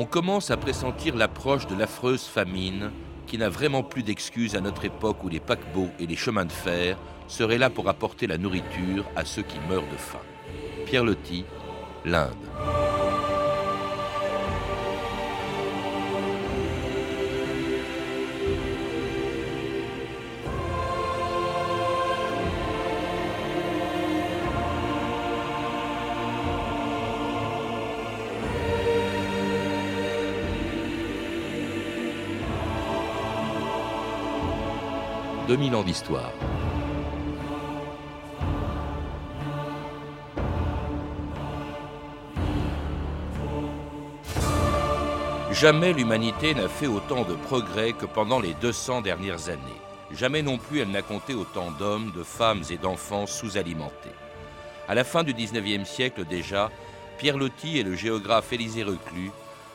On commence à pressentir l'approche de l'affreuse famine qui n'a vraiment plus d'excuses à notre époque où les paquebots et les chemins de fer seraient là pour apporter la nourriture à ceux qui meurent de faim. Pierre Loti, l'Inde. 2000 ans d'histoire. Jamais l'humanité n'a fait autant de progrès que pendant les 200 dernières années. Jamais non plus elle n'a compté autant d'hommes, de femmes et d'enfants sous-alimentés. À la fin du 19e siècle déjà, Pierre Loti et le géographe Élisée Reclus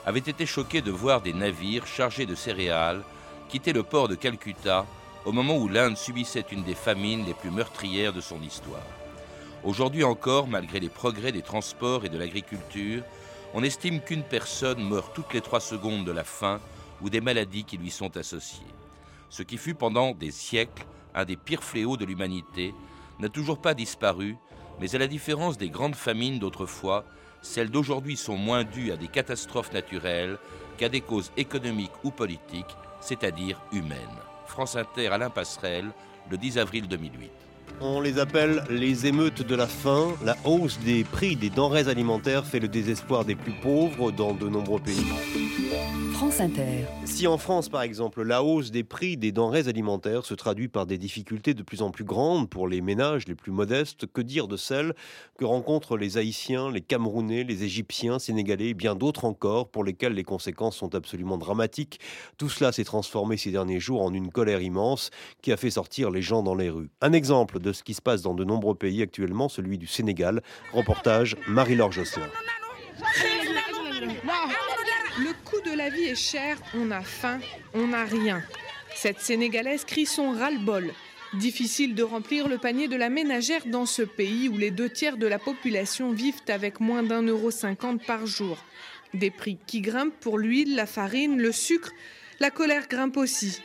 avaient été choqués de voir des navires chargés de céréales quitter le port de Calcutta au moment où l'Inde subissait une des famines les plus meurtrières de son histoire. Aujourd'hui encore, malgré les progrès des transports et de l'agriculture, on estime qu'une personne meurt toutes les trois secondes de la faim ou des maladies qui lui sont associées. Ce qui fut pendant des siècles un des pires fléaux de l'humanité n'a toujours pas disparu, mais à la différence des grandes famines d'autrefois, celles d'aujourd'hui sont moins dues à des catastrophes naturelles qu'à des causes économiques ou politiques, c'est-à-dire humaines. France Inter, Alain Passerelle, le 10 avril 2008. On les appelle les émeutes de la faim. La hausse des prix des denrées alimentaires fait le désespoir des plus pauvres dans de nombreux pays. France Inter. Si en France, par exemple, la hausse des prix des denrées alimentaires se traduit par des difficultés de plus en plus grandes pour les ménages les plus modestes, que dire de celles que rencontrent les Haïtiens, les Camerounais, les Égyptiens, Sénégalais et bien d'autres encore pour lesquels les conséquences sont absolument dramatiques Tout cela s'est transformé ces derniers jours en une colère immense qui a fait sortir les gens dans les rues. Un exemple de ce qui se passe dans de nombreux pays actuellement, celui du Sénégal. Reportage Marie-Laure Josselin. Le coût de la vie est cher, on a faim, on n'a rien. Cette Sénégalaise crie son ras-le-bol. Difficile de remplir le panier de la ménagère dans ce pays où les deux tiers de la population vivent avec moins d'un euro cinquante par jour. Des prix qui grimpent pour l'huile, la farine, le sucre, la colère grimpe aussi.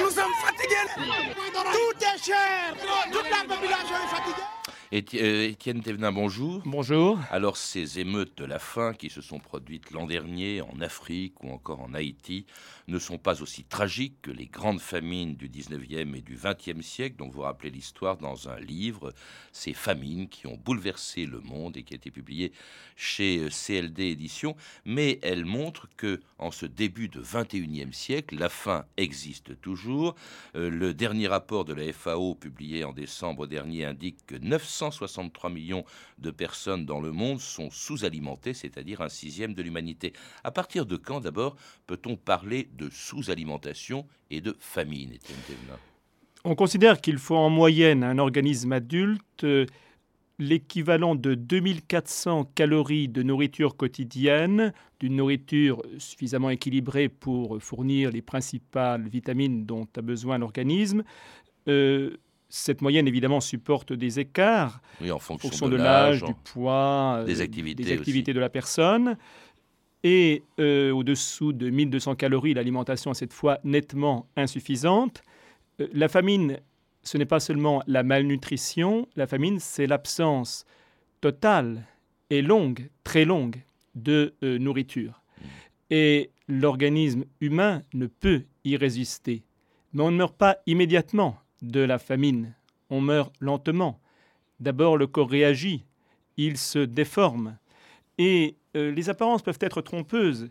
Nous sommes fatigués. Tout est cher. Toute la population est fatiguée. Euh, Étienne Thévenin, bonjour. Bonjour. Alors, ces émeutes de la faim qui se sont produites l'an dernier en Afrique ou encore en Haïti ne sont pas aussi tragiques que les grandes famines du 19e et du 20e siècle, dont vous rappelez l'histoire dans un livre, ces famines qui ont bouleversé le monde et qui a été publié chez euh, CLD Éditions, mais elles montrent que en ce début de 21e siècle, la faim existe toujours. Euh, le dernier rapport de la FAO publié en décembre dernier indique que 963 millions de personnes dans le monde sont sous-alimentées, c'est-à-dire un sixième de l'humanité. À partir de quand d'abord peut-on parler de sous-alimentation et de famine, On considère qu'il faut en moyenne un organisme adulte euh, l'équivalent de 2400 calories de nourriture quotidienne, d'une nourriture suffisamment équilibrée pour fournir les principales vitamines dont a besoin l'organisme. Euh, cette moyenne, évidemment, supporte des écarts en fonction, de, l'âge, du poids, des activités, activités de la personne. Et euh, au-dessous de 1200 calories, l'alimentation est cette fois nettement insuffisante. Euh, la famine, ce n'est pas seulement la malnutrition, la famine, c'est l'absence totale et longue, très longue, de euh, nourriture. Et l'organisme humain ne peut y résister. Mais on ne meurt pas immédiatement de la famine, on meurt lentement. D'abord, le corps réagit, il se déforme, et euh, les apparences peuvent être trompeuses.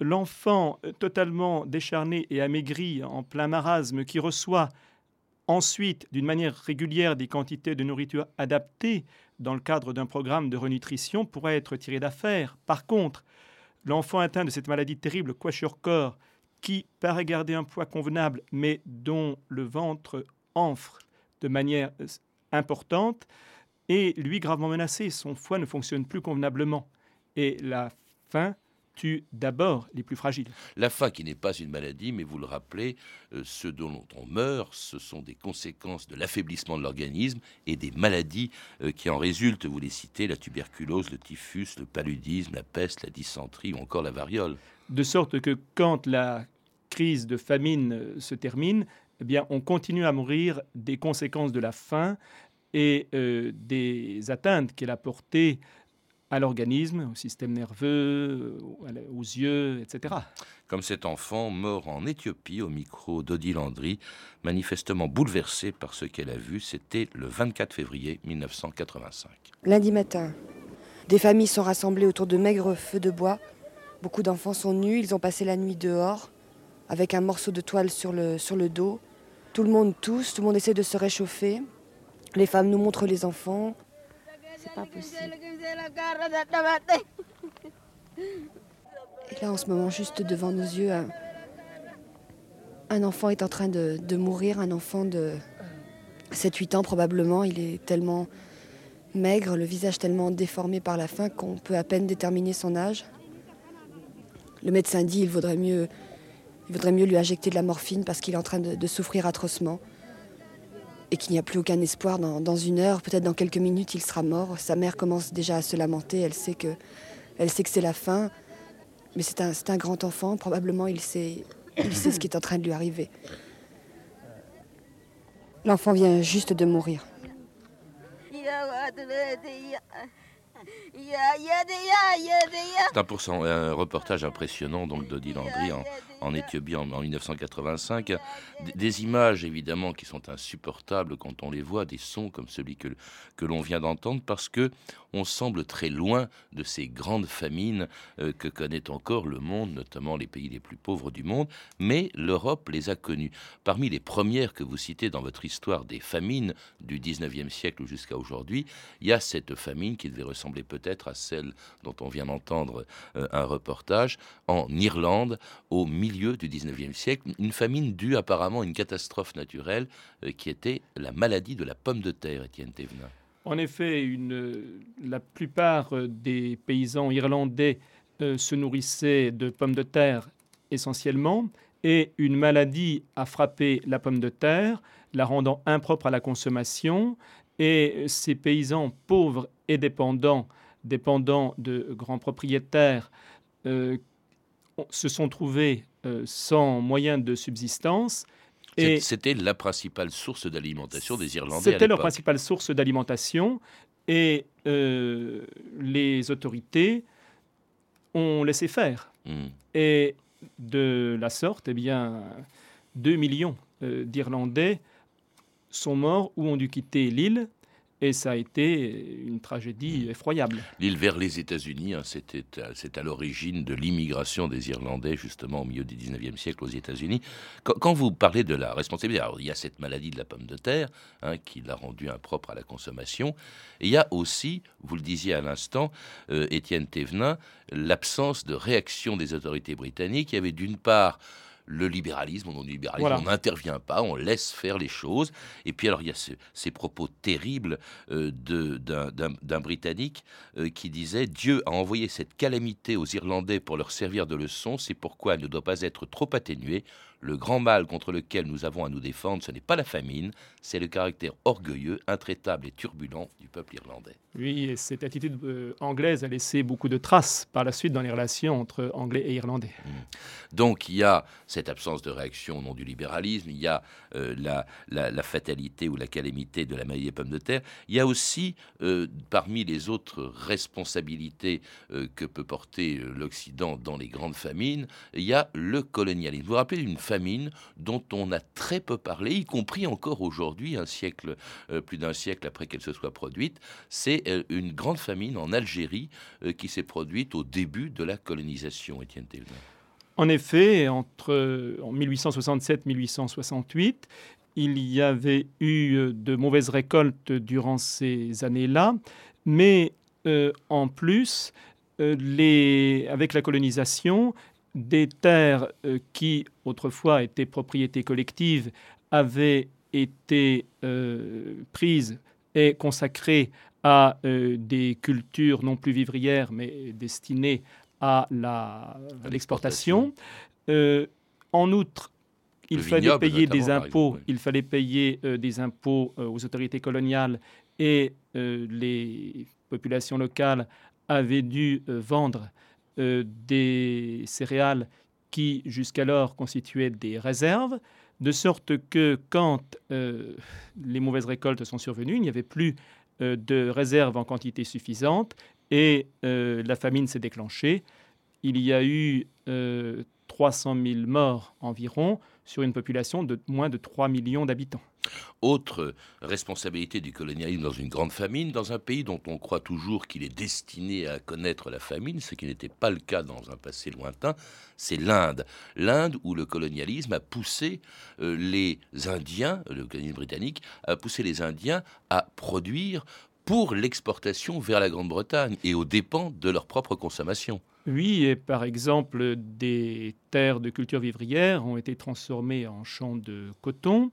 L'enfant euh, totalement décharné et amaigri en plein marasme qui reçoit ensuite d'une manière régulière des quantités de nourriture adaptées dans le cadre d'un programme de renutrition pourrait être tiré d'affaire. Par contre, l'enfant atteint de cette maladie terrible, corps qui paraît garder un poids convenable, mais dont le ventre enfre de manière euh, importante, et lui gravement menacé, son foie ne fonctionne plus convenablement et la faim tue d'abord les plus fragiles. La faim qui n'est pas une maladie, mais vous le rappelez, euh, ce dont on meurt, ce sont des conséquences de l'affaiblissement de l'organisme et des maladies euh, qui en résultent. Vous les citez, la tuberculose, le typhus, le paludisme, la peste, la dysenterie ou encore la variole. De sorte que quand la crise de famine se termine, eh bien, on continue à mourir des conséquences de la faim et des atteintes qu'elle a portées à l'organisme, au système nerveux, aux yeux, etc. Comme cet enfant mort en Éthiopie au micro d'Odile Landry, manifestement bouleversé par ce qu'elle a vu, c'était le 24 février 1985. Lundi matin, des familles sont rassemblées autour de maigres feux de bois. Beaucoup d'enfants sont nus, ils ont passé la nuit dehors, avec un morceau de toile sur le, sur le dos. Tout le monde tousse, tout le monde essaie de se réchauffer. Les femmes nous montrent les enfants, c'est pas possible. Et là, en ce moment, juste devant nos yeux, un, enfant est en train de, mourir, un enfant de 7-8 ans probablement. Il est tellement maigre, le visage tellement déformé par la faim qu'on peut à peine déterminer son âge. Le médecin dit qu'il vaudrait mieux, il vaudrait mieux lui injecter de la morphine parce qu'il est en train de souffrir atrocement et qu'il n'y a plus aucun espoir dans, une heure, peut-être dans quelques minutes, il sera mort. Sa mère commence déjà à se lamenter, elle sait que, elle sait que c'est la fin, mais c'est un, un, grand enfant, probablement il sait, il sait ce qui est en train de lui arriver. L'enfant vient juste de mourir. C'est un, un, reportage impressionnant donc d'Odile Landry en, en Éthiopie en, 1985. Des, images évidemment qui sont insupportables quand on les voit, des sons comme celui que, que l'on vient d'entendre, parce que on semble très loin de ces grandes famines euh, que connaît encore le monde, notamment les pays les plus pauvres du monde, mais l'Europe les a connues. Parmi les premières que vous citez dans votre histoire des famines du 19e siècle jusqu'à aujourd'hui, il y a cette famine qui devait ressembler peut-être à celle dont on vient d'entendre euh, un reportage en Irlande au milieu du 19e siècle, une famine due apparemment à une catastrophe naturelle euh, qui était la maladie de la pomme de terre, Étienne Thévenin. En effet, la plupart des paysans irlandais euh, se nourrissaient de pommes de terre essentiellement, et une maladie a frappé la pomme de terre, la rendant impropre à la consommation, et ces paysans pauvres et dépendants, dépendants de grands propriétaires, euh, se sont trouvés euh, sans moyens de subsistance c'était la principale source d'alimentation des Irlandais. C'était leur principale source d'alimentation et euh, les autorités ont laissé faire. Hmm. Et de la sorte, eh bien, 2 millions euh, d'Irlandais sont morts ou ont dû quitter l'île et ça a été une tragédie effroyable. L'île vers les États-Unis, hein, c'était, c'est à l'origine de l'immigration des Irlandais, justement au milieu du 19e siècle aux États-Unis. Quand, vous parlez de la responsabilité, il y a cette maladie de la pomme de terre hein, qui l'a rendue impropre à la consommation. Et il y a aussi, vous le disiez à l'instant, euh, Étienne Thévenin, l'absence de réaction des autorités britanniques. Il y avait d'une part le libéralisme, on n'intervient pas, on laisse faire les choses. Et puis alors il y a ces propos terribles euh, d'un Britannique euh, qui disait Dieu a envoyé cette calamité aux Irlandais pour leur servir de leçon, c'est pourquoi elle ne doit pas être trop atténuée. Le grand mal contre lequel nous avons à nous défendre, ce n'est pas la famine, c'est le caractère orgueilleux, intraitable et turbulent du peuple irlandais. Oui, et cette attitude euh, anglaise a laissé beaucoup de traces par la suite dans les relations entre Anglais et Irlandais. Mmh. Donc il y a cette absence de réaction au nom du libéralisme, il y a euh, la, fatalité ou la calamité de la maladie des pommes de terre, il y a aussi, euh, parmi les autres responsabilités que peut porter l'Occident dans les grandes famines, il y a le colonialisme. Vous vous rappelez d'une famine dont on a très peu parlé, y compris encore aujourd'hui, un siècle, euh, plus d'un siècle après qu'elle se soit produite, c'est euh, une grande famine en Algérie euh, qui s'est produite au début de la colonisation, Étienne. En effet, entre en 1867-1868, il y avait eu de mauvaises récoltes durant ces années-là, mais en plus, les, avec la colonisation, des terres euh, qui autrefois étaient propriété collective avaient été euh, prises et consacrées à euh, des cultures non plus vivrières mais destinées à l'exportation. en outre, il fallait, payer des impôts, il fallait payer des impôts aux autorités coloniales et les populations locales avaient dû vendre des céréales qui jusqu'alors constituaient des réserves, de sorte que quand les mauvaises récoltes sont survenues, il n'y avait plus de réserves en quantité suffisante et la famine s'est déclenchée. Il y a eu 300 000 morts environ sur une population de moins de 3 millions d'habitants. Autre responsabilité du colonialisme dans une grande famine, dans un pays dont on croit toujours qu'il est destiné à connaître la famine, ce qui n'était pas le cas dans un passé lointain, c'est l'Inde. L'Inde où le colonialisme a poussé euh, les Indiens, le colonialisme britannique, a poussé les Indiens à produire pour l'exportation vers la Grande-Bretagne et aux dépens de leur propre consommation. Oui, et par exemple, des terres de culture vivrière ont été transformées en champs de coton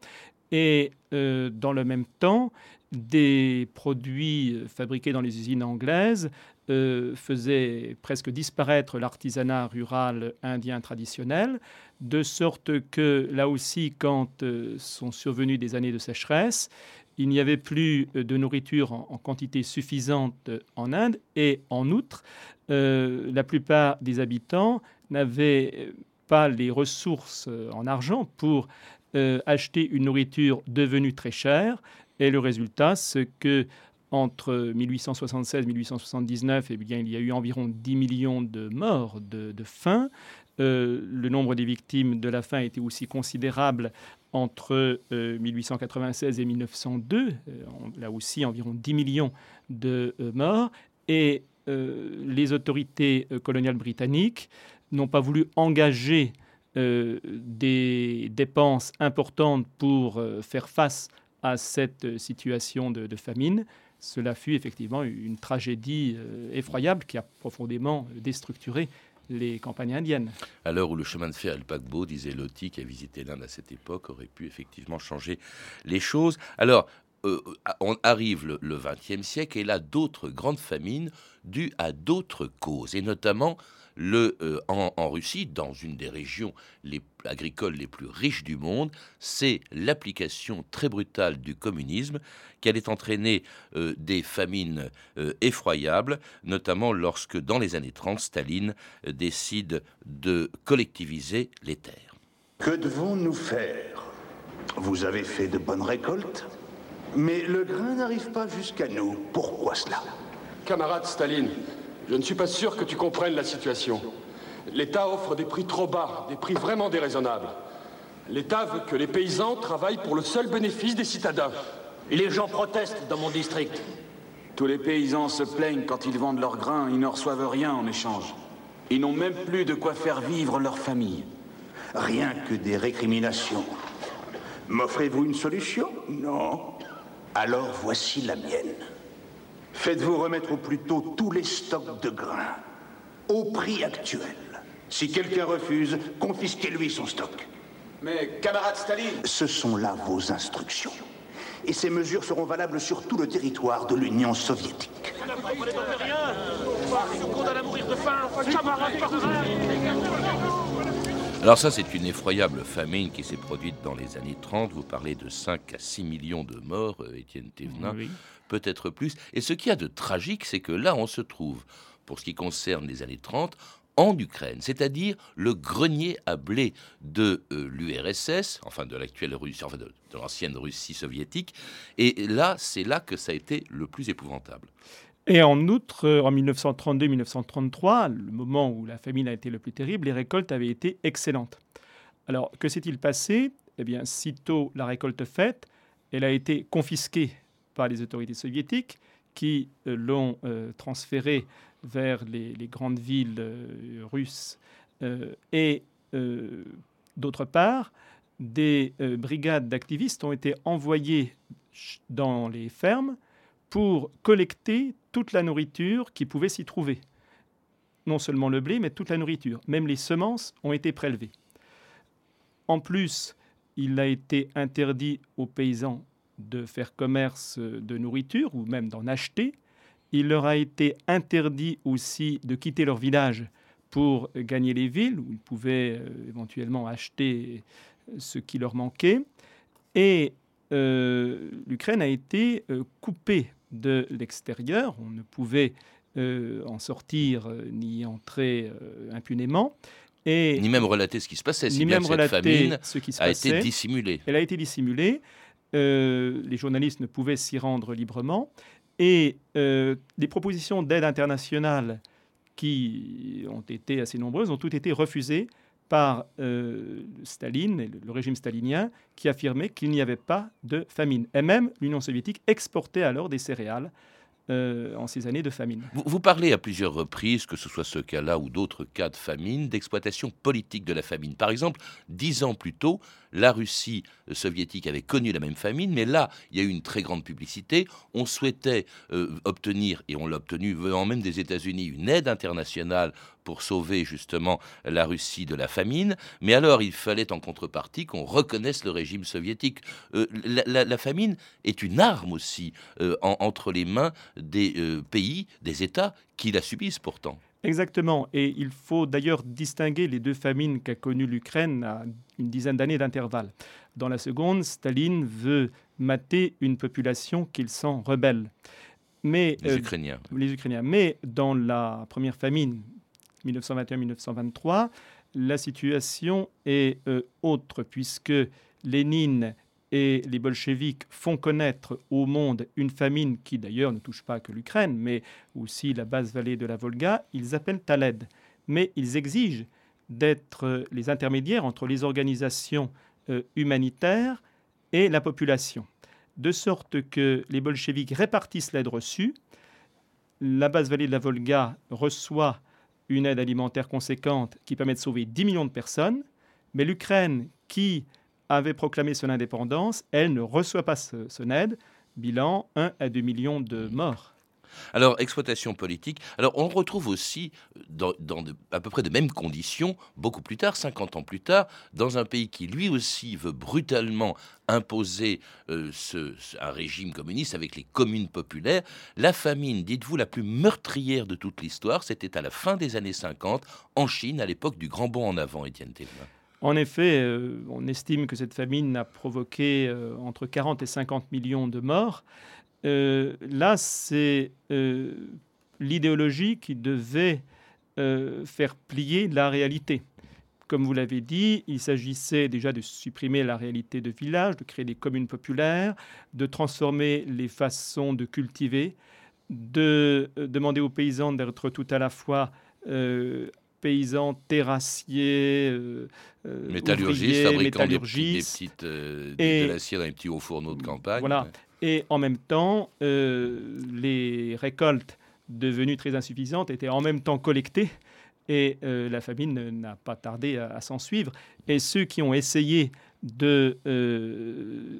et euh, dans le même temps, des produits fabriqués dans les usines anglaises euh, faisaient presque disparaître l'artisanat rural indien traditionnel, de sorte que là aussi, quand euh, sont survenues des années de sécheresse, il n'y avait plus de nourriture en, quantité suffisante en Inde. Et en outre, la plupart des habitants n'avaient pas les ressources en argent pour euh, acheter une nourriture devenue très chère. Et le résultat, c'est que entre 1876 et 1879, eh bien, il y a eu environ 10 millions de morts de, faim. Euh, le nombre des victimes de la faim était aussi considérable entre 1896 euh, et 1902. là aussi, environ 10 millions de morts. Et les autorités coloniales britanniques n'ont pas voulu engager euh, des dépenses importantes pour euh, faire face à cette situation de, famine, cela fut effectivement une tragédie euh, effroyable qui a profondément déstructuré les campagnes indiennes. À l'heure où le chemin de fer et le paquebot, disait Loti, qui a visité l'Inde à cette époque, aurait pu effectivement changer les choses. Alors, on arrive le XXe siècle et là, d'autres grandes famines dues à d'autres causes, et notamment le, euh, en, Russie, dans une des régions les, agricoles les plus riches du monde, c'est l'application très brutale du communisme qui allait entraîner euh, des famines euh, effroyables, notamment lorsque, dans les années 30, Staline décide de collectiviser les terres. Que devons-nous faire? Vous avez fait de bonnes récoltes, mais le grain n'arrive pas jusqu'à nous. Pourquoi cela? Camarade Staline, je ne suis pas sûr que tu comprennes la situation. L'État offre des prix trop bas, des prix vraiment déraisonnables. L'État veut que les paysans travaillent pour le seul bénéfice des citadins. Les gens protestent dans mon district. Tous les paysans se plaignent quand ils vendent leurs grains, ils ne reçoivent rien en échange. Ils n'ont même plus de quoi faire vivre leur famille. Rien que des récriminations. M'offrez-vous une solution? Non. Alors voici la mienne. Faites-vous remettre au plus tôt tous les stocks de grains, au prix actuel. Si quelqu'un refuse, confisquez-lui son stock. Mais, camarade Staline Ce sont là vos instructions. Et ces mesures seront valables sur tout le territoire de l'Union soviétique. Alors ça, c'est une effroyable famine qui s'est produite dans les années 30. Vous parlez de 5 à 6 millions de morts, euh, Étienne Thévenin, peut-être plus. Et ce qu'il y a de tragique, c'est que là, on se trouve, pour ce qui concerne les années 30, en Ukraine, c'est-à-dire le grenier à blé de euh, l'URSS, enfin de l'actuelle Russie, enfin de, l'ancienne Russie soviétique. Et là, c'est là que ça a été le plus épouvantable. Et en outre, euh, en 1932-1933, le moment où la famine a été le plus terrible, les récoltes avaient été excellentes. Alors, que s'est-il passé? Eh bien, sitôt la récolte faite, elle a été confisquée par les autorités soviétiques qui euh, l'ont euh, transférée vers les, grandes villes russes. et d'autre part, des brigades d'activistes ont été envoyées dans les fermes pour collecter toute la nourriture qui pouvait s'y trouver. Non seulement le blé, mais toute la nourriture. Même les semences ont été prélevées. En plus, il a été interdit aux paysans de faire commerce de nourriture ou même d'en acheter. Il leur a été interdit aussi de quitter leur village pour gagner les villes, où ils pouvaient euh, éventuellement acheter ce qui leur manquait. Et l'Ukraine a été coupée de l'extérieur. On ne pouvait en sortir ni entrer impunément. Et ni même relater ce qui se passait, si bien que cette famine ce qui se a été dissimulée. Elle a été dissimulée. Les journalistes ne pouvaient s'y rendre librement. Et euh, les propositions d'aide internationale qui ont été assez nombreuses ont toutes été refusées par euh, Staline, le régime stalinien, qui affirmait qu'il n'y avait pas de famine. Et même l'Union soviétique exportait alors des céréales euh, en ces années de famine. Vous, parlez à plusieurs reprises, que ce soit ce cas-là ou d'autres cas de famine, d'exploitation politique de la famine. Par exemple, dix ans plus tôt, la Russie soviétique avait connu la même famine, mais là, il y a eu une très grande publicité. On souhaitait euh, obtenir, et on l'a obtenu venant même des États-Unis, une aide internationale pour sauver justement la Russie de la famine. Mais alors, il fallait en contrepartie qu'on reconnaisse le régime soviétique. Euh, la, famine est une arme aussi euh, entre les mains des pays, des États qui la subissent pourtant. Exactement. Et il faut d'ailleurs distinguer les deux famines qu'a connues l'Ukraine à une dizaine d'années d'intervalle. Dans la seconde, Staline veut mater une population qu'il sent rebelle. Mais, les euh, Ukrainiens. Les Ukrainiens. Mais dans la première famine, 1921-1923, la situation est euh, autre, puisque Lénine et les bolcheviks font connaître au monde une famine qui d'ailleurs ne touche pas que l'Ukraine, mais aussi la basse vallée de la Volga, ils appellent à l'aide. Mais ils exigent d'être les intermédiaires entre les organisations euh, humanitaires et la population, de sorte que les bolcheviks répartissent l'aide reçue, la basse vallée de la Volga reçoit une aide alimentaire conséquente qui permet de sauver 10 millions de personnes, mais l'Ukraine, qui avait proclamé son indépendance, elle ne reçoit pas son aide. Bilan 1 à 2 millions de morts. Alors, exploitation politique. Alors, on retrouve aussi, dans, à peu près de mêmes conditions, beaucoup plus tard, 50 ans plus tard, dans un pays qui lui aussi veut brutalement imposer euh, un régime communiste avec les communes populaires, la famine, dites-vous, la plus meurtrière de toute l'histoire, c'était à la fin des années 50, en Chine, à l'époque du grand bond en avant, Étienne Thévenin. En effet, euh, on estime que cette famine a provoqué euh, entre 40 et 50 millions de morts. Euh, là, c'est l'idéologie qui devait faire plier la réalité. Comme vous l'avez dit, il s'agissait déjà de supprimer la réalité de village, de créer des communes populaires, de transformer les façons de cultiver, de demander aux paysans d'être tout à la fois paysans terrassiers, euh, euh métallurgistes, fabriquant des, petites, euh, de l'acier dans les petits hauts fourneaux de campagne. Voilà. Et en même temps, euh, les récoltes devenues très insuffisantes étaient en même temps collectées et la famine n'a pas tardé à, s'en suivre. Et ceux qui ont essayé de, de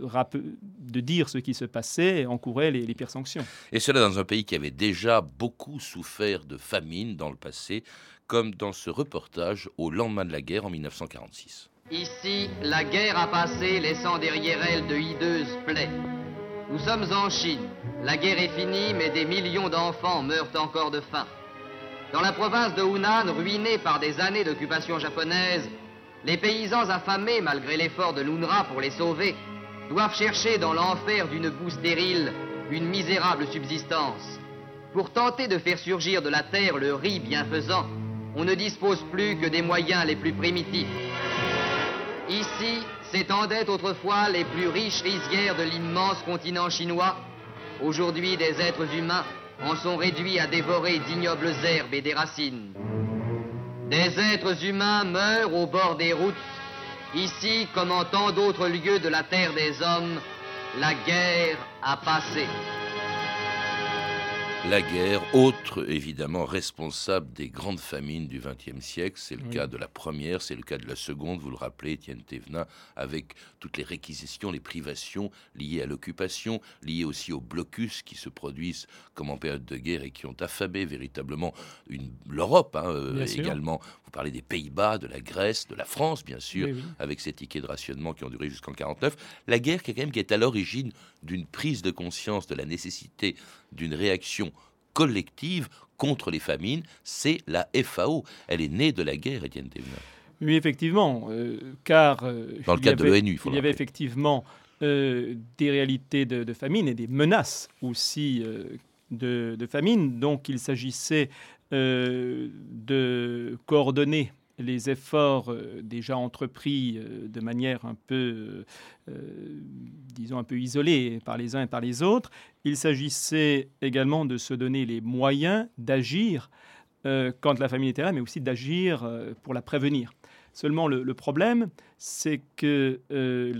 dire ce qui se passait encouraient les, les pires sanctions. Et cela dans un pays qui avait déjà beaucoup souffert de famine dans le passé, comme dans ce reportage au lendemain de la guerre en 1946. Ici, la guerre a passé, laissant derrière elle de hideuses plaies. Nous sommes en Chine. La guerre est finie, mais des millions d'enfants meurent encore de faim. Dans la province de Hunan, ruinée par des années d'occupation japonaise, les paysans affamés, malgré l'effort de l'UNRWA pour les sauver, doivent chercher dans l'enfer d'une boue stérile une misérable subsistance. Pour tenter de faire surgir de la terre le riz bienfaisant, on ne dispose plus que des moyens les plus primitifs. Ici s'étendaient autrefois les plus riches rizières de l'immense continent chinois. Aujourd'hui, des êtres humains en sont réduits à dévorer d'ignobles herbes et des racines. Des êtres humains meurent au bord des routes. Ici, comme en tant d'autres lieux de la terre des hommes, la guerre a passé. La guerre, autre évidemment responsable des grandes famines du XXe siècle, c'est le cas de la première, c'est le cas de la seconde, vous le rappelez, Étienne Thévenin, avec toutes les réquisitions, les privations liées à l'occupation, liées aussi aux blocus qui se produisent comme en période de guerre et qui ont affamé véritablement l'Europe hein, euh, également. Vous parlez des Pays-Bas, de la Grèce, de la France, bien sûr, avec ces tickets de rationnement qui ont duré jusqu'en 49. La guerre qui, quand même, qui est à l'origine d'une prise de conscience de la nécessité d'une réaction collective contre les famines, c'est la FAO. Elle est née de la guerre, Étienne Thévenin. Oui, effectivement, euh, car euh, dans le cadre de l'ONU, il y avait effectivement euh, des réalités de, famine et des menaces aussi de, de, famine. Donc, il s'agissait de coordonner les efforts déjà entrepris de manière un peu, disons, un peu isolée par les uns et par les autres. Il s'agissait également de se donner les moyens d'agir quand la famine était là, mais aussi d'agir pour la prévenir. Seulement, le, problème, c'est que euh,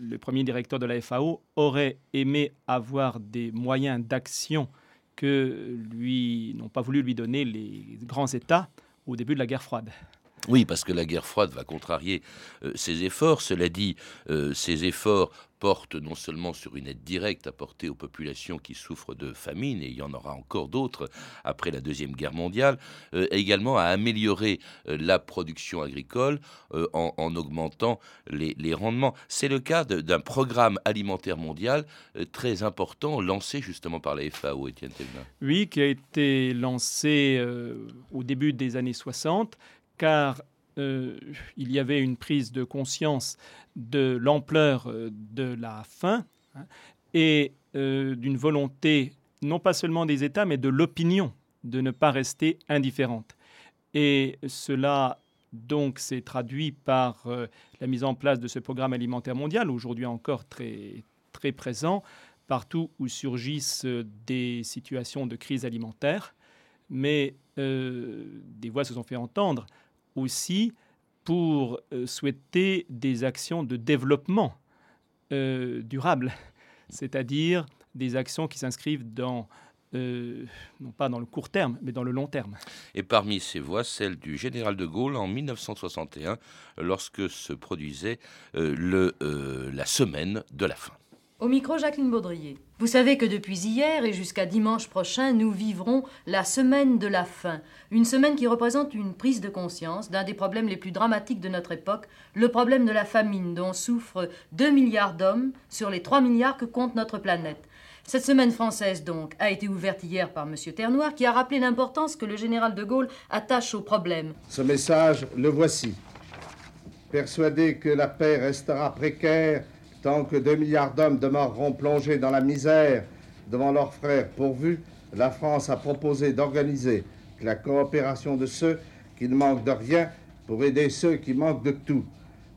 le premier directeur de la FAO aurait aimé avoir des moyens d'action que lui n'ont pas voulu lui donner les grands États au début de la guerre froide. Oui, parce que la guerre froide va contrarier euh, ses efforts. Cela dit, euh, ces efforts portent non seulement sur une aide directe apportée aux populations qui souffrent de famine, et il y en aura encore d'autres après la Deuxième Guerre mondiale, euh, également à améliorer la production agricole en, augmentant les, les rendements. C'est le cas d'un programme alimentaire mondial très important lancé justement par la FAO, Étienne Thévenin. Oui, qui a été lancé au début des années 60 car euh, il y avait une prise de conscience de l'ampleur euh, de la faim hein, et euh, d'une volonté non pas seulement des États, mais de l'opinion de ne pas rester indifférente. Et cela donc s'est traduit par la mise en place de ce programme alimentaire mondial, aujourd'hui encore très, très présent, partout où surgissent des situations de crise alimentaire. Mais des voix se sont fait entendre aussi pour euh, souhaiter des actions de développement euh, durable, c'est-à-dire des actions qui s'inscrivent dans euh, non pas dans le court terme, mais dans le long terme. Et parmi ces voix, celle du général de Gaulle en 1961, lorsque se produisait la semaine de la faim. Au micro, Jacqueline Baudrier. Vous savez que depuis hier et jusqu'à dimanche prochain, nous vivrons la semaine de la faim. Une semaine qui représente une prise de conscience d'un des problèmes les plus dramatiques de notre époque, le problème de la famine, dont souffrent 2 milliards d'hommes sur les 3 milliards que compte notre planète. Cette semaine française, donc, a été ouverte hier par M. Ternoir, qui a rappelé l'importance que le général de Gaulle attache au problème. Ce message, le voici. Persuadé que la paix restera précaire Tant que 2 milliards d'hommes demeureront plongés dans la misère devant leurs frères pourvus, la France a proposé d'organiser la coopération de ceux qui ne manquent de rien pour aider ceux qui manquent de tout.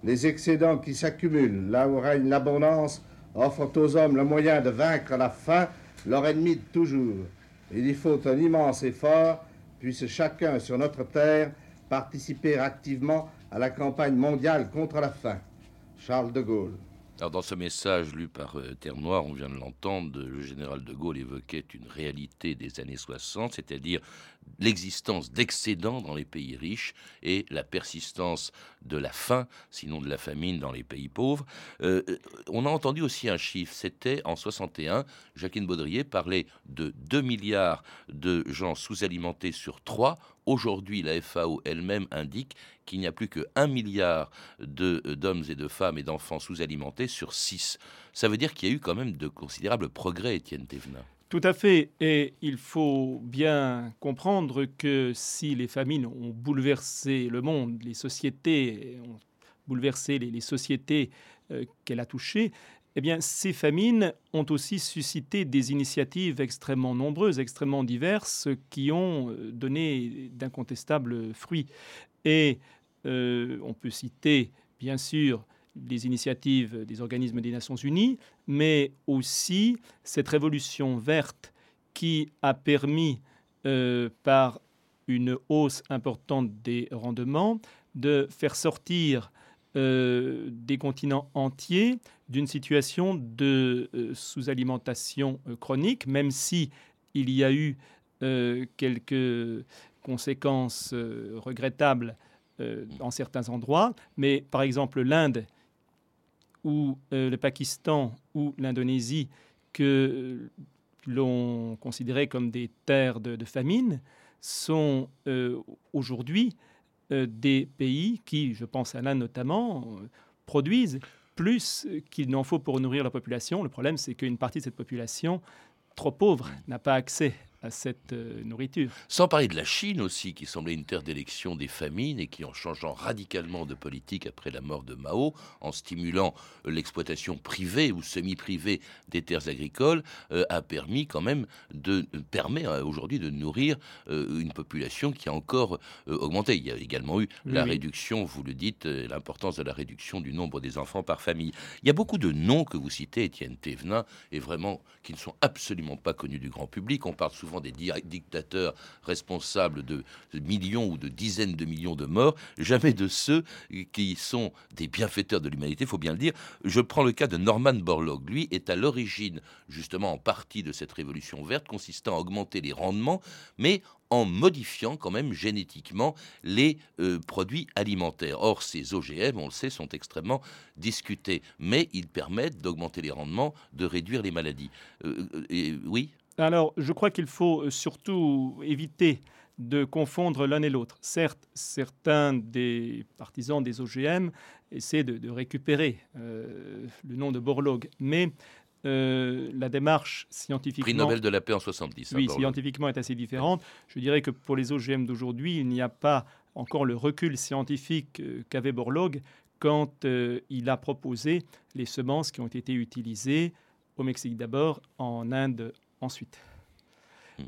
Les excédents qui s'accumulent là où règne l'abondance offrent aux hommes le moyen de vaincre la faim, leur ennemi de toujours. Il y faut un immense effort, puisse chacun sur notre terre participer activement à la campagne mondiale contre la faim. Charles de Gaulle. Alors dans ce message lu par euh, Terre Noire, on vient de l'entendre, le général de Gaulle évoquait une réalité des années 60, c'est-à-dire l'existence d'excédents dans les pays riches et la persistance de la faim, sinon de la famine dans les pays pauvres. Euh, on a entendu aussi un chiffre, c'était en 61, Jacqueline Baudrier parlait de 2 milliards de gens sous-alimentés sur 3. Aujourd'hui, la FAO elle-même indique qu'il n'y a plus que 1 milliard euh, d'hommes et de femmes et d'enfants sous-alimentés sur 6. Ça veut dire qu'il y a eu quand même de considérables progrès, Étienne Thévenin. Tout à fait. Et il faut bien comprendre que si les famines ont bouleversé le monde, les sociétés ont bouleversé les, sociétés euh, qu'elle a touchées, eh bien, ces famines ont aussi suscité des initiatives extrêmement nombreuses, extrêmement diverses, qui ont euh, donné d'incontestables fruits. Et euh, on peut citer, bien sûr, les initiatives des organismes des Nations Unies, mais aussi cette révolution verte qui a permis, euh, par une hausse importante des rendements, de faire sortir euh, des continents entiers d'une situation de euh, sous-alimentation chronique, même si il y a eu quelques conséquences regrettables dans certains endroits. Mais par exemple, l'Inde ou euh, le Pakistan ou l'Indonésie que l'on considérait comme des terres de, famine sont euh, aujourd'hui euh, des pays qui, je pense à l'Inde notamment, produisent plus qu'il n'en faut pour nourrir la population. Le problème, c'est qu'une partie de cette population trop pauvre n'a pas accès à cette euh, nourriture. Sans parler de la Chine aussi, qui semblait une terre d'élection des famines et qui, en changeant radicalement de politique après la mort de Mao, en stimulant euh, l'exploitation privée ou semi-privée des terres agricoles, euh, a permis quand même de permet aujourd'hui de nourrir une population qui a encore augmenté. Il y a également eu la réduction, vous le dites, l'importance de la réduction du nombre des enfants par famille. Il y a beaucoup de noms que vous citez, Étienne Thévenin, et vraiment qui ne sont absolument pas connus du grand public. On parle souvent des dictateurs responsables de millions ou de dizaines de millions de morts, jamais de ceux qui sont des bienfaiteurs de l'humanité, il faut bien le dire. Je prends le cas de Norman Borlaug. Lui est à l'origine, justement, en partie de cette révolution verte consistant à augmenter les rendements, mais en modifiant quand même génétiquement les euh, produits alimentaires. Or, ces OGM, on le sait, sont extrêmement discutés, mais ils permettent d'augmenter les rendements, de réduire les maladies. Euh, euh, et, oui? Alors, je crois qu'il faut euh, surtout éviter de confondre l'un et l'autre. Certes, certains des partisans des OGM essaient de, récupérer euh, le nom de Borlaug, mais euh, la démarche scientifiquement... Prix Nobel de la paix en 70. Hein, oui, scientifiquement est assez différente. Je dirais que pour les OGM d'aujourd'hui, il n'y a pas encore le recul scientifique qu'avait Borlaug quand il a proposé les semences qui ont été utilisées au Mexique d'abord, en Inde ensuite. Hmm.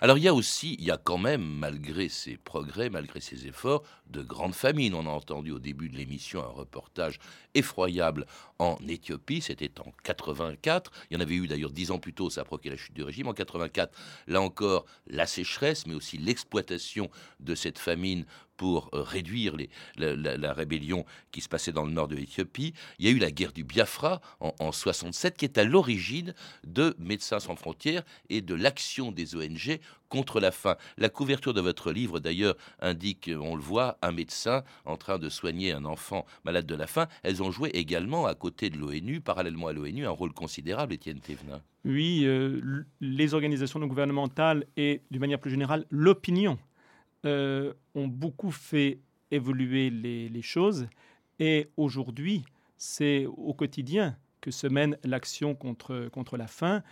Alors il y a aussi, il y a quand même, malgré ces progrès, malgré ces efforts, de grandes famines. On a entendu au début de l'émission un reportage effroyable en Éthiopie, c'était en 84. Il y en avait eu d'ailleurs dix ans plus tôt, ça a provoqué la chute du régime. En 84, là encore, la sécheresse, mais aussi l'exploitation de cette famine pour euh, réduire la, rébellion qui se passait dans le nord de l'Éthiopie. Il y a eu la guerre du Biafra en, en 67 qui est à l'origine de Médecins sans frontières et de l'action des ONG contre la faim. La couverture de votre livre, d'ailleurs, indique, on le voit, un médecin en train de soigner un enfant malade de la faim. Elles ont joué également, à côté de l'ONU, parallèlement à l'ONU, un rôle considérable, Étienne Thévenin. Oui, euh, les organisations non gouvernementales et, d'une manière plus générale, l'opinion euh, ont beaucoup fait évoluer les, choses. Et aujourd'hui, c'est au quotidien que se mène l'action contre, contre la faim.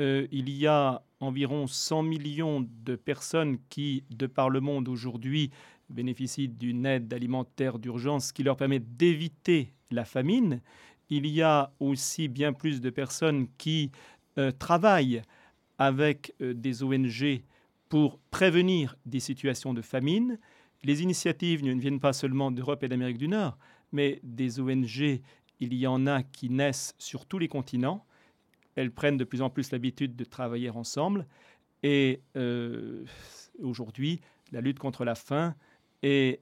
Euh, il y a environ 100 millions de personnes qui, de par le monde aujourd'hui, bénéficient d'une aide alimentaire d'urgence qui leur permet d'éviter la famine. Il y a aussi bien plus de personnes qui euh, travaillent avec des ONG pour prévenir des situations de famine. Les initiatives ne viennent pas seulement d'Europe et d'Amérique du Nord, mais des ONG, il y en a qui naissent sur tous les continents. Elles prennent de plus en plus l'habitude de travailler ensemble. Et euh, aujourd'hui, la lutte contre la faim euh,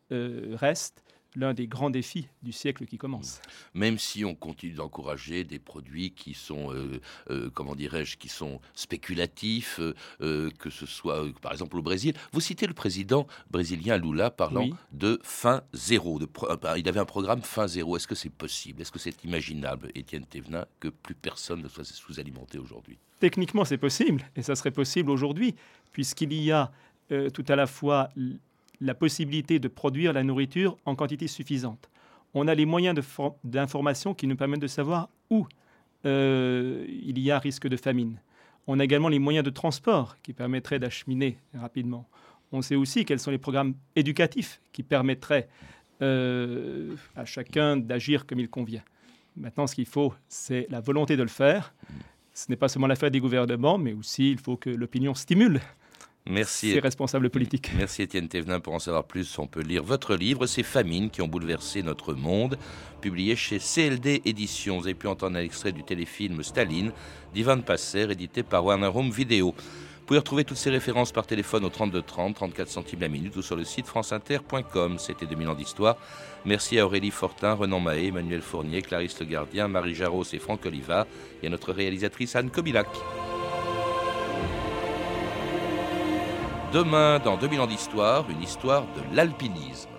reste l'un des grands défis du siècle qui commence. Même si on continue d'encourager des produits qui sont, euh, euh, comment dirais-je, qui sont spéculatifs, euh, que ce soit par exemple au Brésil. Vous citez le président brésilien Lula parlant de fin zéro. De il avait un programme fin zéro. Est-ce que c'est possible? Est-ce que c'est imaginable, Étienne Thévenin, que plus personne ne soit sous-alimenté aujourd'hui? Techniquement, c'est possible, et ça serait possible aujourd'hui, puisqu'il y a tout à la fois la possibilité de produire la nourriture en quantité suffisante. On a les moyens d'information qui nous permettent de savoir où euh, il y a risque de famine. On a également les moyens de transport qui permettraient d'acheminer rapidement. On sait aussi quels sont les programmes éducatifs qui permettraient euh, à chacun d'agir comme il convient. Maintenant, ce qu'il faut, c'est la volonté de le faire. Ce n'est pas seulement l'affaire des gouvernements, mais aussi il faut que l'opinion stimule Merci. Ces responsables politiques. Merci Étienne Thévenin. Pour en savoir plus, on peut lire votre livre, Ces famines qui ont bouleversé notre monde, publié chez CLD Éditions. Vous avez pu entendre un extrait du téléfilm Staline d'Ivan Passer, édité par Warner Home Video. Vous pouvez retrouver toutes ces références par téléphone au 32 30, 34 centimes la minute ou sur le site franceinter.com. C'était 2000 ans d'histoire. Merci à Aurélie Fortin, Renan Mahé, Emmanuel Fournier, Clarisse Le Gardien, Marie Jarros et Franck Oliva et à notre réalisatrice Anne Kobilac. Demain, dans 2000 ans d'histoire, une histoire de l'alpinisme.